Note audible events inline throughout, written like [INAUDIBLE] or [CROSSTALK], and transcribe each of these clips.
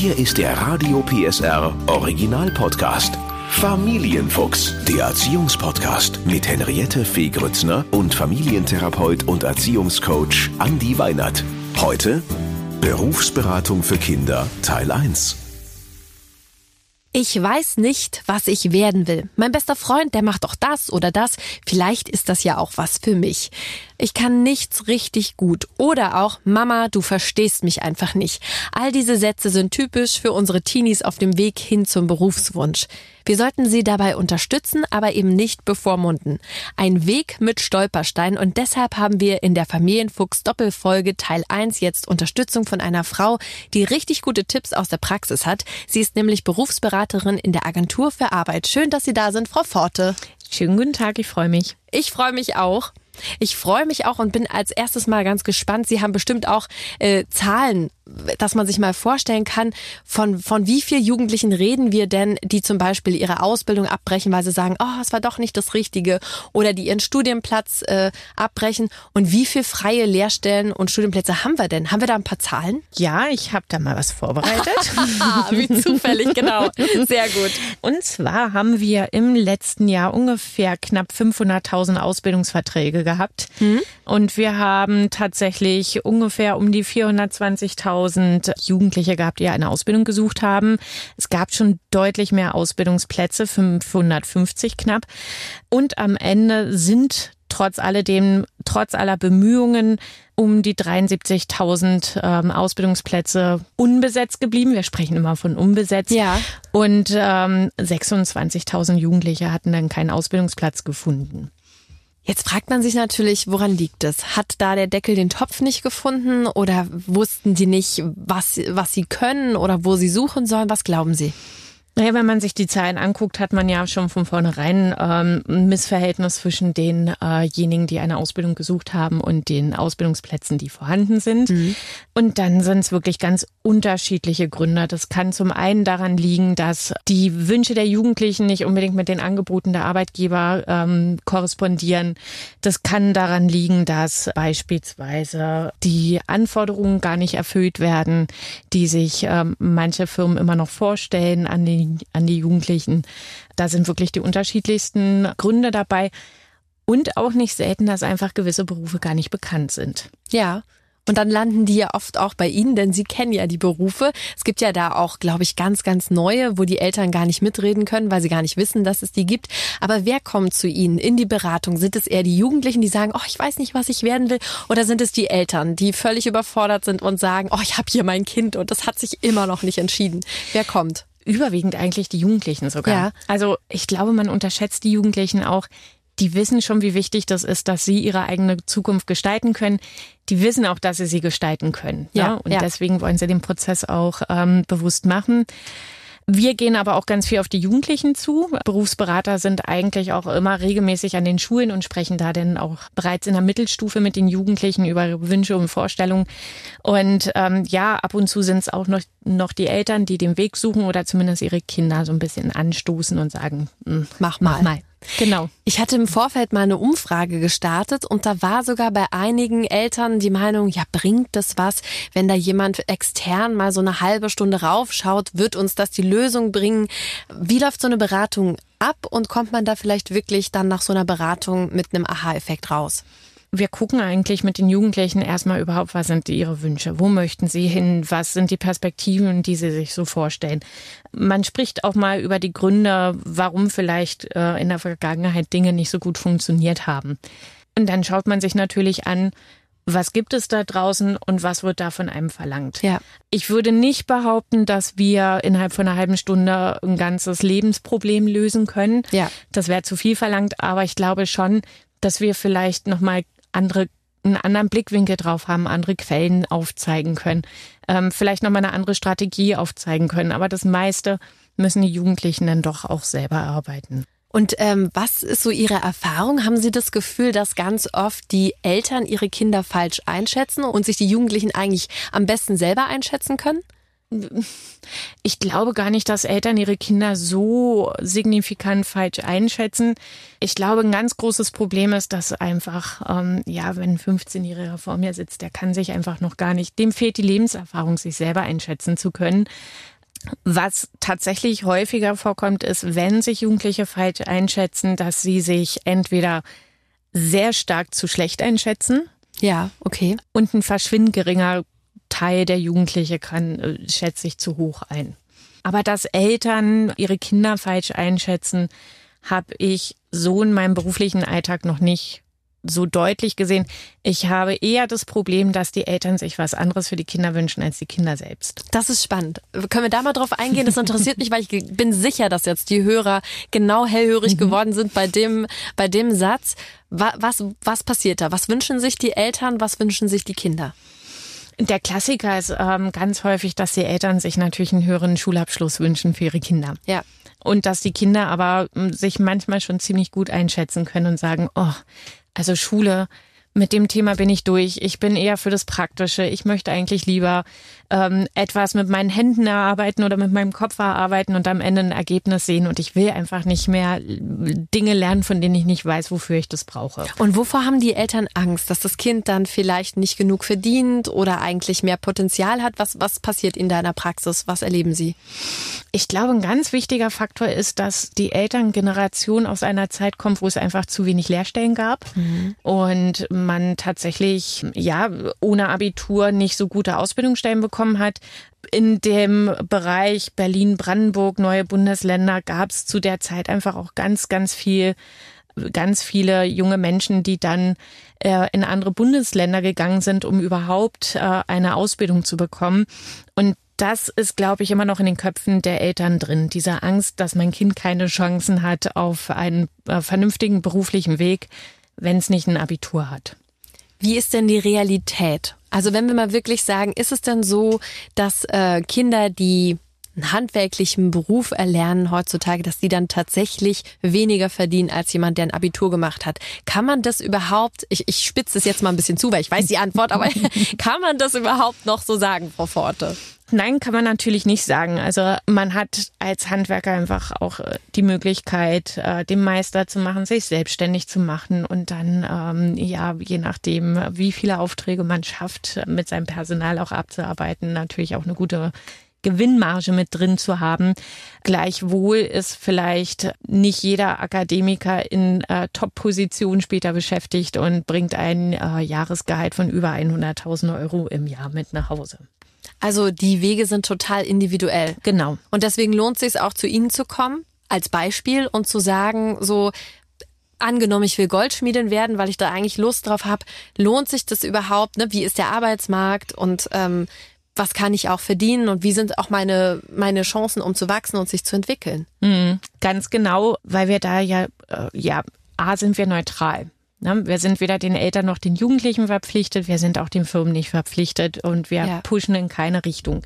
Hier ist der Radio PSR Original Podcast. Familienfuchs, der Erziehungspodcast mit Henriette Fee Grützner und Familientherapeut und Erziehungscoach Andi Weinert. Heute Berufsberatung für Kinder Teil 1. Ich weiß nicht, was ich werden will. Mein bester Freund, der macht doch das oder das. Vielleicht ist das ja auch was für mich. Ich kann nichts richtig gut. Oder auch, Mama, du verstehst mich einfach nicht. All diese Sätze sind typisch für unsere Teenies auf dem Weg hin zum Berufswunsch. Wir sollten sie dabei unterstützen, aber eben nicht bevormunden. Ein Weg mit Stolpersteinen und deshalb haben wir in der Familienfuchs Doppelfolge Teil 1 jetzt Unterstützung von einer Frau, die richtig gute Tipps aus der Praxis hat. Sie ist nämlich Berufsberaterin in der Agentur für Arbeit. Schön, dass Sie da sind, Frau Forte. Schönen guten Tag, ich freue mich. Ich freue mich auch. Ich freue mich auch und bin als erstes mal ganz gespannt. Sie haben bestimmt auch äh, Zahlen dass man sich mal vorstellen kann, von, von wie vielen Jugendlichen reden wir denn, die zum Beispiel ihre Ausbildung abbrechen, weil sie sagen, oh, es war doch nicht das Richtige, oder die ihren Studienplatz äh, abbrechen. Und wie viel freie Lehrstellen und Studienplätze haben wir denn? Haben wir da ein paar Zahlen? Ja, ich habe da mal was vorbereitet. [LAUGHS] wie zufällig, genau. Sehr gut. Und zwar haben wir im letzten Jahr ungefähr knapp 500.000 Ausbildungsverträge gehabt. Hm. Und wir haben tatsächlich ungefähr um die 420.000 1000 Jugendliche gehabt, die eine Ausbildung gesucht haben. Es gab schon deutlich mehr Ausbildungsplätze, 550 knapp. Und am Ende sind trotz alledem, trotz aller Bemühungen um die 73.000 ähm, Ausbildungsplätze unbesetzt geblieben. Wir sprechen immer von unbesetzt. Ja. Und ähm, 26.000 Jugendliche hatten dann keinen Ausbildungsplatz gefunden. Jetzt fragt man sich natürlich, woran liegt es? Hat da der Deckel den Topf nicht gefunden oder wussten sie nicht, was, was sie können oder wo sie suchen sollen? Was glauben Sie? Naja, wenn man sich die Zahlen anguckt, hat man ja schon von vornherein ähm, ein Missverhältnis zwischen denjenigen, äh die eine Ausbildung gesucht haben und den Ausbildungsplätzen, die vorhanden sind. Mhm. Und dann sind es wirklich ganz unterschiedliche Gründe. Das kann zum einen daran liegen, dass die Wünsche der Jugendlichen nicht unbedingt mit den Angeboten der Arbeitgeber ähm, korrespondieren. Das kann daran liegen, dass beispielsweise die Anforderungen gar nicht erfüllt werden, die sich ähm, manche Firmen immer noch vorstellen an an die Jugendlichen. Da sind wirklich die unterschiedlichsten Gründe dabei. Und auch nicht selten, dass einfach gewisse Berufe gar nicht bekannt sind. Ja. Und dann landen die ja oft auch bei Ihnen, denn Sie kennen ja die Berufe. Es gibt ja da auch, glaube ich, ganz, ganz neue, wo die Eltern gar nicht mitreden können, weil sie gar nicht wissen, dass es die gibt. Aber wer kommt zu Ihnen in die Beratung? Sind es eher die Jugendlichen, die sagen, oh, ich weiß nicht, was ich werden will? Oder sind es die Eltern, die völlig überfordert sind und sagen, oh, ich habe hier mein Kind und das hat sich immer noch nicht entschieden? Wer kommt? Überwiegend eigentlich die Jugendlichen sogar. Ja. Also ich glaube, man unterschätzt die Jugendlichen auch. Die wissen schon, wie wichtig das ist, dass sie ihre eigene Zukunft gestalten können. Die wissen auch, dass sie sie gestalten können. Ja, ja? Und ja. deswegen wollen sie den Prozess auch ähm, bewusst machen. Wir gehen aber auch ganz viel auf die Jugendlichen zu. Berufsberater sind eigentlich auch immer regelmäßig an den Schulen und sprechen da denn auch bereits in der Mittelstufe mit den Jugendlichen über ihre Wünsche und Vorstellungen. Und ähm, ja, ab und zu sind es auch noch, noch die Eltern, die den Weg suchen oder zumindest ihre Kinder so ein bisschen anstoßen und sagen, hm, mach mal. Mach mal. Genau. Ich hatte im Vorfeld mal eine Umfrage gestartet und da war sogar bei einigen Eltern die Meinung, ja, bringt das was, wenn da jemand extern mal so eine halbe Stunde raufschaut, wird uns das die Lösung bringen? Wie läuft so eine Beratung ab und kommt man da vielleicht wirklich dann nach so einer Beratung mit einem Aha-Effekt raus? Wir gucken eigentlich mit den Jugendlichen erstmal überhaupt, was sind ihre Wünsche, wo möchten sie hin, was sind die Perspektiven, die sie sich so vorstellen. Man spricht auch mal über die Gründe, warum vielleicht äh, in der Vergangenheit Dinge nicht so gut funktioniert haben. Und dann schaut man sich natürlich an, was gibt es da draußen und was wird da von einem verlangt. Ja. Ich würde nicht behaupten, dass wir innerhalb von einer halben Stunde ein ganzes Lebensproblem lösen können. Ja. Das wäre zu viel verlangt, aber ich glaube schon, dass wir vielleicht nochmal andere einen anderen Blickwinkel drauf haben, andere Quellen aufzeigen können, ähm, vielleicht nochmal eine andere Strategie aufzeigen können. Aber das meiste müssen die Jugendlichen dann doch auch selber arbeiten. Und ähm, was ist so Ihre Erfahrung? Haben Sie das Gefühl, dass ganz oft die Eltern ihre Kinder falsch einschätzen und sich die Jugendlichen eigentlich am besten selber einschätzen können? [LAUGHS] ich glaube gar nicht, dass Eltern ihre Kinder so signifikant falsch einschätzen. Ich glaube, ein ganz großes Problem ist, dass einfach, ähm, ja, wenn ein 15-Jähriger vor mir sitzt, der kann sich einfach noch gar nicht, dem fehlt die Lebenserfahrung, sich selber einschätzen zu können. Was tatsächlich häufiger vorkommt, ist, wenn sich Jugendliche falsch einschätzen, dass sie sich entweder sehr stark zu schlecht einschätzen. Ja, okay. Und ein verschwindend geringer Teil der Jugendliche kann, äh, schätze ich, zu hoch ein. Aber dass Eltern ihre Kinder falsch einschätzen, habe ich so in meinem beruflichen Alltag noch nicht so deutlich gesehen. Ich habe eher das Problem, dass die Eltern sich was anderes für die Kinder wünschen als die Kinder selbst. Das ist spannend. Können wir da mal drauf eingehen? Das interessiert mich, weil ich bin sicher, dass jetzt die Hörer genau hellhörig mhm. geworden sind bei dem, bei dem Satz. Was, was passiert da? Was wünschen sich die Eltern? Was wünschen sich die Kinder? Der Klassiker ist ähm, ganz häufig, dass die Eltern sich natürlich einen höheren Schulabschluss wünschen für ihre Kinder. Ja. Und dass die Kinder aber hm, sich manchmal schon ziemlich gut einschätzen können und sagen, oh, also Schule, mit dem Thema bin ich durch. Ich bin eher für das Praktische. Ich möchte eigentlich lieber ähm, etwas mit meinen Händen erarbeiten oder mit meinem Kopf erarbeiten und am Ende ein Ergebnis sehen. Und ich will einfach nicht mehr Dinge lernen, von denen ich nicht weiß, wofür ich das brauche. Und wovor haben die Eltern Angst? Dass das Kind dann vielleicht nicht genug verdient oder eigentlich mehr Potenzial hat? Was, was passiert in deiner Praxis? Was erleben Sie? Ich glaube, ein ganz wichtiger Faktor ist, dass die Elterngeneration aus einer Zeit kommt, wo es einfach zu wenig Lehrstellen gab mhm. und man tatsächlich, ja, ohne Abitur nicht so gute Ausbildungsstellen bekommen hat. In dem Bereich Berlin-Brandenburg, neue Bundesländer, gab es zu der Zeit einfach auch ganz, ganz viel ganz viele junge Menschen, die dann äh, in andere Bundesländer gegangen sind, um überhaupt äh, eine Ausbildung zu bekommen. Und das ist, glaube ich, immer noch in den Köpfen der Eltern drin. Diese Angst, dass mein Kind keine Chancen hat auf einen äh, vernünftigen beruflichen Weg, wenn es nicht ein Abitur hat. Wie ist denn die Realität? Also wenn wir mal wirklich sagen, ist es denn so, dass äh, Kinder, die einen handwerklichen Beruf erlernen heutzutage, dass die dann tatsächlich weniger verdienen als jemand, der ein Abitur gemacht hat. Kann man das überhaupt, ich, ich spitze es jetzt mal ein bisschen zu, weil ich weiß die Antwort, aber [LAUGHS] kann man das überhaupt noch so sagen, Frau Forte? Nein, kann man natürlich nicht sagen. Also man hat als Handwerker einfach auch äh, die Möglichkeit, äh, den Meister zu machen, sich selbstständig zu machen und dann, ähm, ja, je nachdem, wie viele Aufträge man schafft, mit seinem Personal auch abzuarbeiten, natürlich auch eine gute Gewinnmarge mit drin zu haben. Gleichwohl ist vielleicht nicht jeder Akademiker in äh, Top-Position später beschäftigt und bringt ein äh, Jahresgehalt von über 100.000 Euro im Jahr mit nach Hause. Also die Wege sind total individuell. Genau. Und deswegen lohnt es sich auch zu Ihnen zu kommen als Beispiel und zu sagen, so angenommen, ich will Goldschmiedin werden, weil ich da eigentlich Lust drauf habe, lohnt sich das überhaupt? Ne? Wie ist der Arbeitsmarkt und ähm, was kann ich auch verdienen und wie sind auch meine meine Chancen, um zu wachsen und sich zu entwickeln? Mhm, ganz genau, weil wir da ja äh, ja a sind wir neutral. Ne? Wir sind weder den Eltern noch den Jugendlichen verpflichtet, wir sind auch den Firmen nicht verpflichtet und wir ja. pushen in keine Richtung.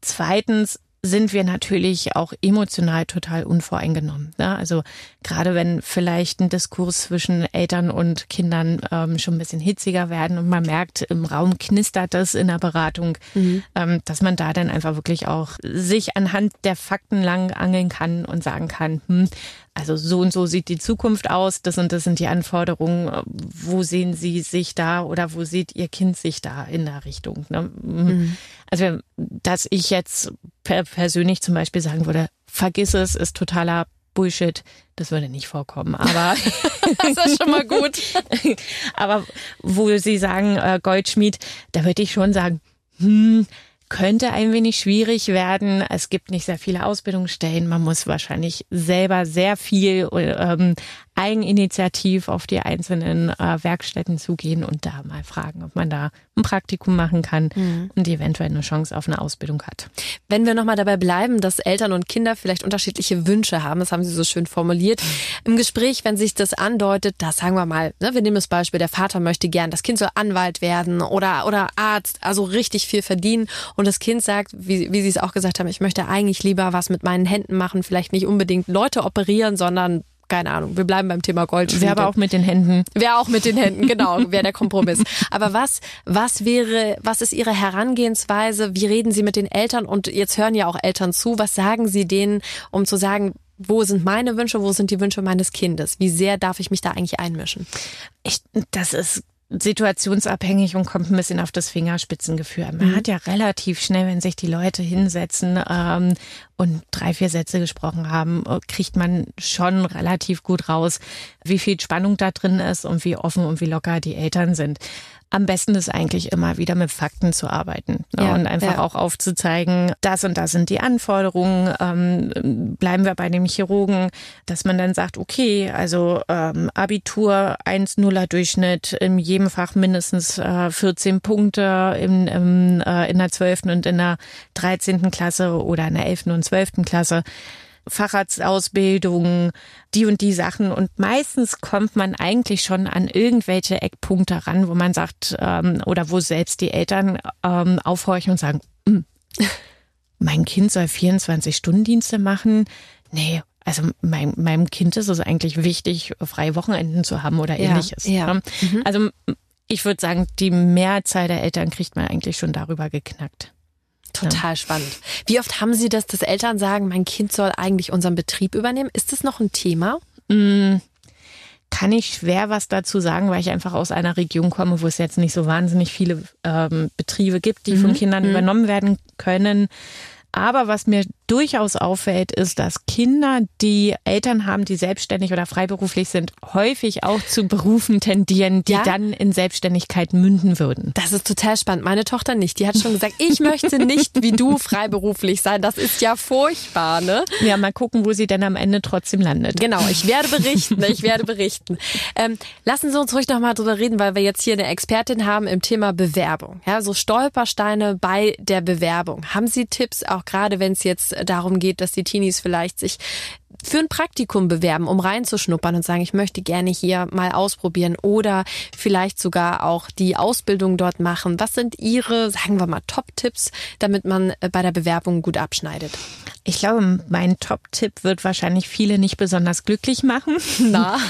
Zweitens sind wir natürlich auch emotional total unvoreingenommen. Ne? Also gerade wenn vielleicht ein Diskurs zwischen Eltern und Kindern ähm, schon ein bisschen hitziger werden und man merkt, im Raum knistert es in der Beratung, mhm. ähm, dass man da dann einfach wirklich auch sich anhand der Fakten lang angeln kann und sagen kann, hm, also so und so sieht die Zukunft aus, das und das sind die Anforderungen, wo sehen Sie sich da oder wo sieht Ihr Kind sich da in der Richtung? Ne? Mhm. Also, dass ich jetzt persönlich zum Beispiel sagen würde, vergiss es, ist totaler Bullshit, das würde nicht vorkommen. Aber [LAUGHS] das ist schon mal gut. [LAUGHS] aber wo Sie sagen äh, Goldschmied, da würde ich schon sagen, hm, könnte ein wenig schwierig werden. Es gibt nicht sehr viele Ausbildungsstellen. Man muss wahrscheinlich selber sehr viel ähm, eigeninitiativ auf die einzelnen äh, Werkstätten zugehen und da mal fragen, ob man da ein Praktikum machen kann mhm. und eventuell eine Chance auf eine Ausbildung hat. Wenn wir nochmal dabei bleiben, dass Eltern und Kinder vielleicht unterschiedliche Wünsche haben, das haben Sie so schön formuliert. Mhm. Im Gespräch, wenn sich das andeutet, da sagen wir mal, ne, wir nehmen das Beispiel, der Vater möchte gern, das Kind soll Anwalt werden oder, oder Arzt, also richtig viel verdienen und das Kind sagt, wie, wie Sie es auch gesagt haben, ich möchte eigentlich lieber was mit meinen Händen machen, vielleicht nicht unbedingt Leute operieren, sondern keine Ahnung, wir bleiben beim Thema Goldschmiede. Wäre aber auch mit den Händen. Wäre auch mit den Händen, genau, [LAUGHS] wäre der Kompromiss. Aber was, was wäre, was ist Ihre Herangehensweise? Wie reden Sie mit den Eltern? Und jetzt hören ja auch Eltern zu. Was sagen Sie denen, um zu sagen, wo sind meine Wünsche, wo sind die Wünsche meines Kindes? Wie sehr darf ich mich da eigentlich einmischen? Ich, das ist situationsabhängig und kommt ein bisschen auf das Fingerspitzengefühl. Man mhm. hat ja relativ schnell, wenn sich die Leute hinsetzen ähm, und drei, vier Sätze gesprochen haben, kriegt man schon relativ gut raus, wie viel Spannung da drin ist und wie offen und wie locker die Eltern sind am besten ist eigentlich immer wieder mit Fakten zu arbeiten ne? ja, und einfach ja. auch aufzuzeigen, das und das sind die Anforderungen. Ähm, bleiben wir bei dem Chirurgen, dass man dann sagt, okay, also ähm, Abitur 1,0er Durchschnitt, in jedem Fach mindestens äh, 14 Punkte in, in, äh, in der 12. und in der 13. Klasse oder in der 11. und 12. Klasse. Facharztausbildung, die und die Sachen. Und meistens kommt man eigentlich schon an irgendwelche Eckpunkte ran, wo man sagt, ähm, oder wo selbst die Eltern ähm, aufhorchen und sagen, hm, mein Kind soll 24-Stunden-Dienste machen. Nee, also mein, meinem Kind ist es eigentlich wichtig, freie Wochenenden zu haben oder ähnliches. Ja, ja. Mhm. Also ich würde sagen, die Mehrzahl der Eltern kriegt man eigentlich schon darüber geknackt. Total ja. spannend. Wie oft haben Sie das, dass Eltern sagen, mein Kind soll eigentlich unseren Betrieb übernehmen? Ist das noch ein Thema? Mm, kann ich schwer was dazu sagen, weil ich einfach aus einer Region komme, wo es jetzt nicht so wahnsinnig viele ähm, Betriebe gibt, die mhm. von Kindern mhm. übernommen werden können. Aber was mir durchaus auffällt, ist, dass Kinder, die Eltern haben, die selbstständig oder freiberuflich sind, häufig auch zu Berufen tendieren, die ja? dann in Selbstständigkeit münden würden. Das ist total spannend. Meine Tochter nicht. Die hat schon gesagt, ich möchte nicht wie du freiberuflich sein. Das ist ja furchtbar, ne? Ja, mal gucken, wo sie denn am Ende trotzdem landet. Genau, ich werde berichten. Ich werde berichten. Ähm, lassen Sie uns ruhig noch mal drüber reden, weil wir jetzt hier eine Expertin haben im Thema Bewerbung. Ja, so Stolpersteine bei der Bewerbung. Haben Sie Tipps, auch gerade wenn es jetzt darum geht, dass die Teenies vielleicht sich für ein Praktikum bewerben, um reinzuschnuppern und sagen, ich möchte gerne hier mal ausprobieren oder vielleicht sogar auch die Ausbildung dort machen. Was sind Ihre, sagen wir mal, Top-Tipps, damit man äh, bei der Bewerbung gut abschneidet? Ich glaube, mein Top-Tipp wird wahrscheinlich viele nicht besonders glücklich machen. Na. [LAUGHS]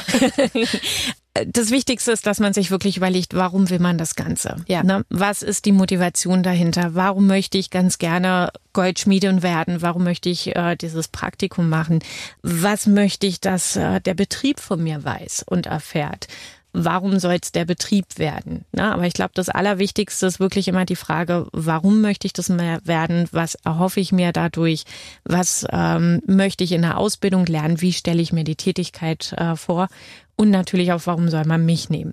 [LAUGHS] das Wichtigste ist, dass man sich wirklich überlegt, warum will man das Ganze? Ja. Ne? Was ist die Motivation dahinter? Warum möchte ich ganz gerne Goldschmiedin werden? Warum möchte ich äh, dieses Praktikum machen? Was möchte ich, dass äh, der Betrieb von mir weiß und erfährt? Warum soll es der Betrieb werden? Na, aber ich glaube, das Allerwichtigste ist wirklich immer die Frage, warum möchte ich das mehr werden? Was erhoffe ich mir dadurch? Was ähm, möchte ich in der Ausbildung lernen? Wie stelle ich mir die Tätigkeit äh, vor? Und natürlich auch, warum soll man mich nehmen?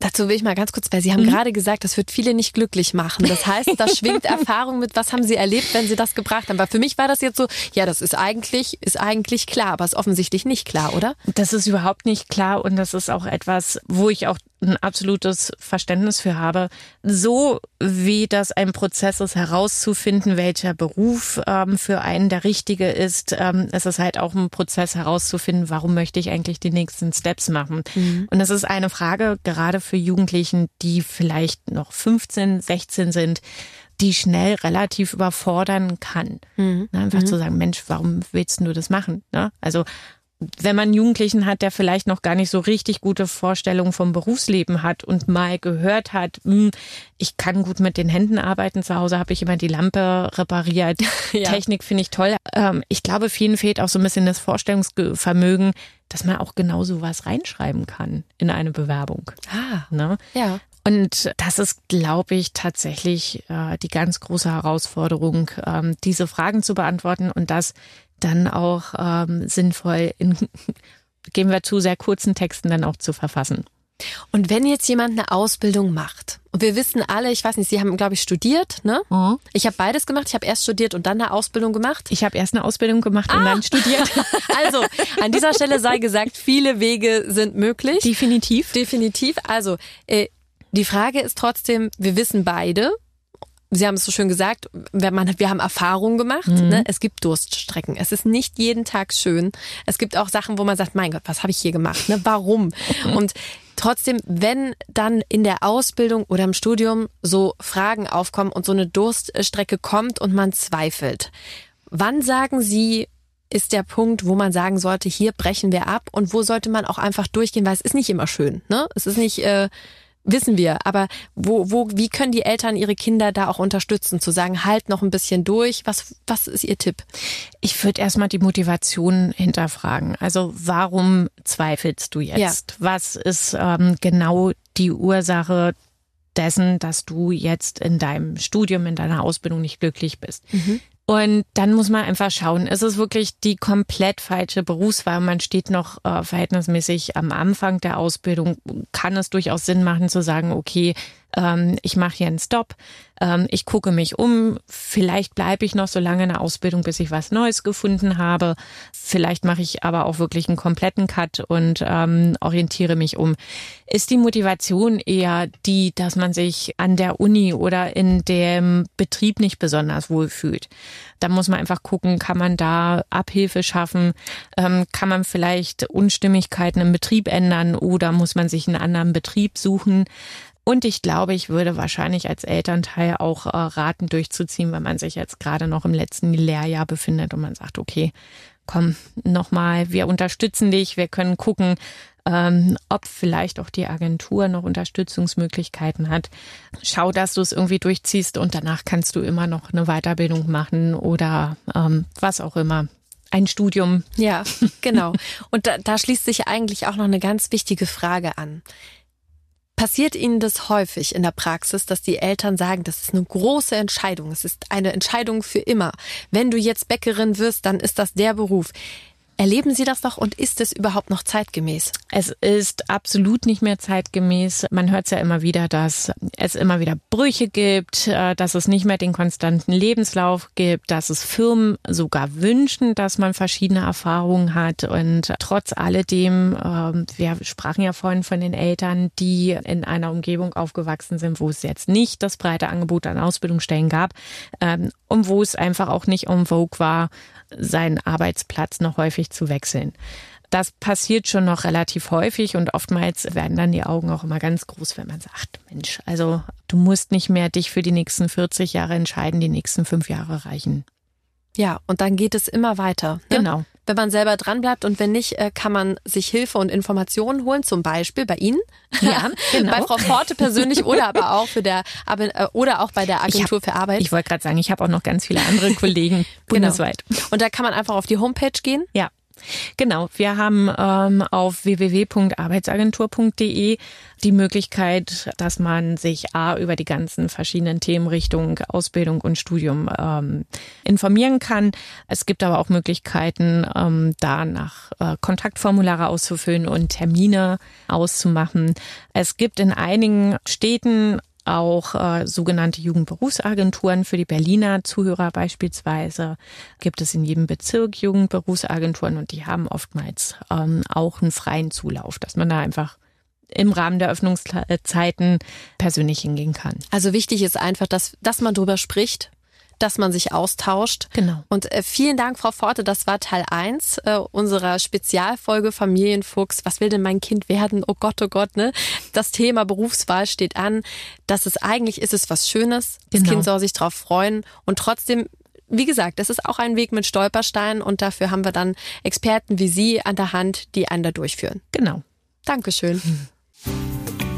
Dazu will ich mal ganz kurz, weil Sie haben mhm. gerade gesagt, das wird viele nicht glücklich machen. Das heißt, da [LAUGHS] schwingt Erfahrung mit, was haben Sie erlebt, wenn Sie das gebracht haben? Weil für mich war das jetzt so, ja, das ist eigentlich, ist eigentlich klar, aber ist offensichtlich nicht klar, oder? Das ist überhaupt nicht klar und das ist auch etwas, wo ich auch ein absolutes Verständnis für habe. So wie das ein Prozess ist, herauszufinden, welcher Beruf ähm, für einen der richtige ist, ähm, es ist halt auch ein Prozess herauszufinden, warum möchte ich eigentlich die nächsten Steps machen. Mhm. Und das ist eine Frage gerade für Jugendlichen, die vielleicht noch 15, 16 sind, die schnell relativ überfordern kann. Mhm. Einfach mhm. zu sagen, Mensch, warum willst du das machen? Ne? Also wenn man einen Jugendlichen hat, der vielleicht noch gar nicht so richtig gute Vorstellungen vom Berufsleben hat und mal gehört hat, hm, ich kann gut mit den Händen arbeiten, zu Hause habe ich immer die Lampe repariert, [LAUGHS] ja. Technik finde ich toll. Ähm, ich glaube, vielen fehlt auch so ein bisschen das Vorstellungsvermögen, dass man auch genau so was reinschreiben kann in eine Bewerbung. Ah, ne? ja. Und das ist, glaube ich, tatsächlich äh, die ganz große Herausforderung, ähm, diese Fragen zu beantworten und das dann auch ähm, sinnvoll in, [LAUGHS] geben wir zu, sehr kurzen Texten dann auch zu verfassen. Und wenn jetzt jemand eine Ausbildung macht, und wir wissen alle, ich weiß nicht, Sie haben, glaube ich, studiert, ne? Mhm. Ich habe beides gemacht. Ich habe erst studiert und dann eine Ausbildung gemacht. Ich habe erst eine Ausbildung gemacht ah. und dann studiert. [LAUGHS] [LAUGHS] also, an dieser Stelle sei gesagt, viele Wege sind möglich. Definitiv. Definitiv. Also, äh, die Frage ist trotzdem, wir wissen beide, Sie haben es so schön gesagt, wir haben Erfahrungen gemacht. Mhm. Ne? Es gibt Durststrecken. Es ist nicht jeden Tag schön. Es gibt auch Sachen, wo man sagt, mein Gott, was habe ich hier gemacht? Ne? Warum? [LAUGHS] Und trotzdem, wenn dann in der Ausbildung oder im Studium so Fragen aufkommen und so eine Durststrecke kommt und man zweifelt, wann sagen Sie, ist der Punkt, wo man sagen sollte, hier brechen wir ab und wo sollte man auch einfach durchgehen, weil es ist nicht immer schön. Ne? Es ist nicht, äh, wissen wir, aber wo, wo, wie können die Eltern ihre Kinder da auch unterstützen, zu sagen, halt noch ein bisschen durch? Was, was ist Ihr Tipp? Ich würde erstmal die Motivation hinterfragen. Also warum zweifelst du jetzt? Ja. Was ist ähm, genau die Ursache dessen, dass du jetzt in deinem Studium, in deiner Ausbildung nicht glücklich bist? Mhm. Und dann muss man einfach schauen, ist es wirklich die komplett falsche Berufswahl? Man steht noch äh, verhältnismäßig am Anfang der Ausbildung. Kann es durchaus Sinn machen zu sagen, okay, ähm, ich mache hier einen Stop, ähm, ich gucke mich um, vielleicht bleibe ich noch so lange in der Ausbildung, bis ich was Neues gefunden habe. Vielleicht mache ich aber auch wirklich einen kompletten Cut und ähm, orientiere mich um. Ist die Motivation eher die, dass man sich an der Uni oder in dem Betrieb nicht besonders wohl fühlt? Da muss man einfach gucken, kann man da Abhilfe schaffen? Ähm, kann man vielleicht Unstimmigkeiten im Betrieb ändern oder muss man sich einen anderen Betrieb suchen? Und ich glaube, ich würde wahrscheinlich als Elternteil auch äh, raten, durchzuziehen, wenn man sich jetzt gerade noch im letzten Lehrjahr befindet und man sagt, okay, komm, nochmal, wir unterstützen dich, wir können gucken, ähm, ob vielleicht auch die Agentur noch Unterstützungsmöglichkeiten hat. Schau, dass du es irgendwie durchziehst und danach kannst du immer noch eine Weiterbildung machen oder ähm, was auch immer ein Studium. Ja, genau. Und da, da schließt sich eigentlich auch noch eine ganz wichtige Frage an. Passiert Ihnen das häufig in der Praxis, dass die Eltern sagen, das ist eine große Entscheidung, es ist eine Entscheidung für immer. Wenn du jetzt Bäckerin wirst, dann ist das der Beruf. Erleben Sie das noch und ist es überhaupt noch zeitgemäß? Es ist absolut nicht mehr zeitgemäß. Man hört es ja immer wieder, dass es immer wieder Brüche gibt, äh, dass es nicht mehr den konstanten Lebenslauf gibt, dass es Firmen sogar wünschen, dass man verschiedene Erfahrungen hat. Und trotz alledem, ähm, wir sprachen ja vorhin von den Eltern, die in einer Umgebung aufgewachsen sind, wo es jetzt nicht das breite Angebot an Ausbildungsstellen gab ähm, und wo es einfach auch nicht en vogue war, seinen Arbeitsplatz noch häufig zu wechseln. Das passiert schon noch relativ häufig und oftmals werden dann die Augen auch immer ganz groß, wenn man sagt, Mensch, also du musst nicht mehr dich für die nächsten 40 Jahre entscheiden, die nächsten fünf Jahre reichen. Ja, und dann geht es immer weiter. Ne? Genau wenn man selber dran bleibt und wenn nicht, äh, kann man sich Hilfe und Informationen holen, zum Beispiel bei Ihnen, ja, [LAUGHS] genau. bei Frau Forte persönlich oder aber auch für der äh, oder auch bei der Agentur hab, für Arbeit. Ich wollte gerade sagen, ich habe auch noch ganz viele andere Kollegen [LAUGHS] genau. bundesweit. Genau. Und da kann man einfach auf die Homepage gehen. Ja. Genau, wir haben ähm, auf www.arbeitsagentur.de die Möglichkeit, dass man sich A über die ganzen verschiedenen Themenrichtungen Ausbildung und Studium ähm, informieren kann. Es gibt aber auch Möglichkeiten, ähm, da nach äh, Kontaktformulare auszufüllen und Termine auszumachen. Es gibt in einigen Städten auch äh, sogenannte Jugendberufsagenturen für die Berliner Zuhörer beispielsweise. Gibt es in jedem Bezirk Jugendberufsagenturen und die haben oftmals ähm, auch einen freien Zulauf, dass man da einfach im Rahmen der Öffnungszeiten persönlich hingehen kann. Also wichtig ist einfach, dass, dass man drüber spricht, dass man sich austauscht. Genau. Und äh, vielen Dank, Frau Forte. Das war Teil 1 äh, unserer Spezialfolge Familienfuchs. Was will denn mein Kind werden? Oh Gott, oh Gott, ne? Das Thema Berufswahl steht an. Das ist eigentlich ist es was Schönes. Das genau. Kind soll sich drauf freuen. Und trotzdem wie gesagt, das ist auch ein Weg mit Stolpersteinen und dafür haben wir dann Experten wie Sie an der Hand, die einen da durchführen. Genau. Dankeschön. [LAUGHS]